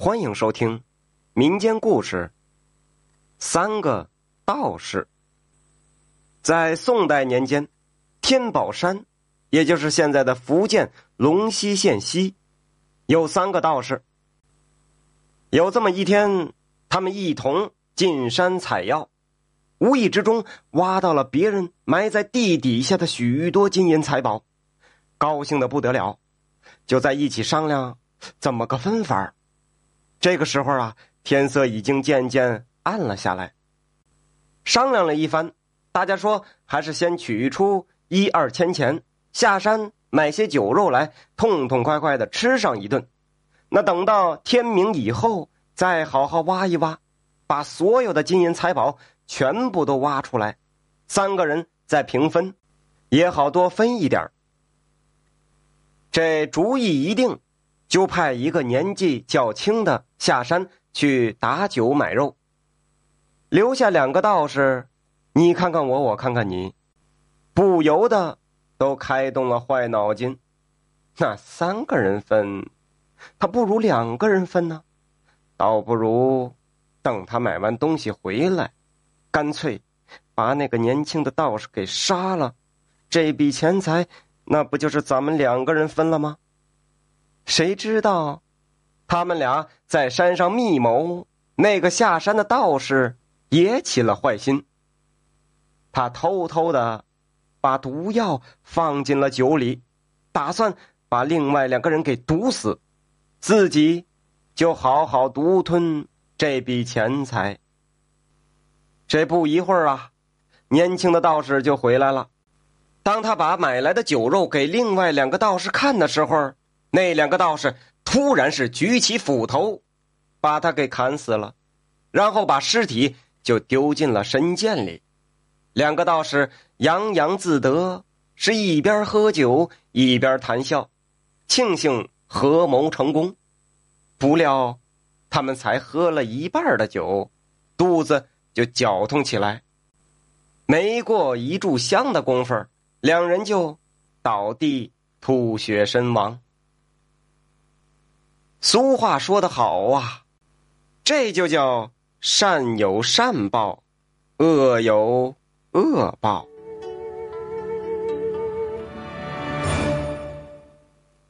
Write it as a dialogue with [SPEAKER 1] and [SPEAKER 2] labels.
[SPEAKER 1] 欢迎收听民间故事《三个道士》。在宋代年间，天宝山，也就是现在的福建龙溪县西，有三个道士。有这么一天，他们一同进山采药，无意之中挖到了别人埋在地底下的许多金银财宝，高兴的不得了，就在一起商量怎么个分法这个时候啊，天色已经渐渐暗了下来。商量了一番，大家说还是先取出一二千钱下山买些酒肉来，痛痛快快的吃上一顿。那等到天明以后，再好好挖一挖，把所有的金银财宝全部都挖出来，三个人再平分，也好多分一点这主意一定。就派一个年纪较轻的下山去打酒买肉，留下两个道士，你看看我，我看看你，不由得都开动了坏脑筋。那三个人分，他不如两个人分呢，倒不如等他买完东西回来，干脆把那个年轻的道士给杀了，这笔钱财那不就是咱们两个人分了吗？谁知道，他们俩在山上密谋。那个下山的道士也起了坏心。他偷偷的把毒药放进了酒里，打算把另外两个人给毒死，自己就好好独吞这笔钱财。这不一会儿啊，年轻的道士就回来了。当他把买来的酒肉给另外两个道士看的时候，那两个道士突然是举起斧头，把他给砍死了，然后把尸体就丢进了深涧里。两个道士洋洋自得，是一边喝酒一边谈笑，庆幸合谋成功。不料，他们才喝了一半的酒，肚子就绞痛起来。没过一炷香的功夫，两人就倒地吐血身亡。俗话说得好啊，这就叫善有善报，恶有恶报。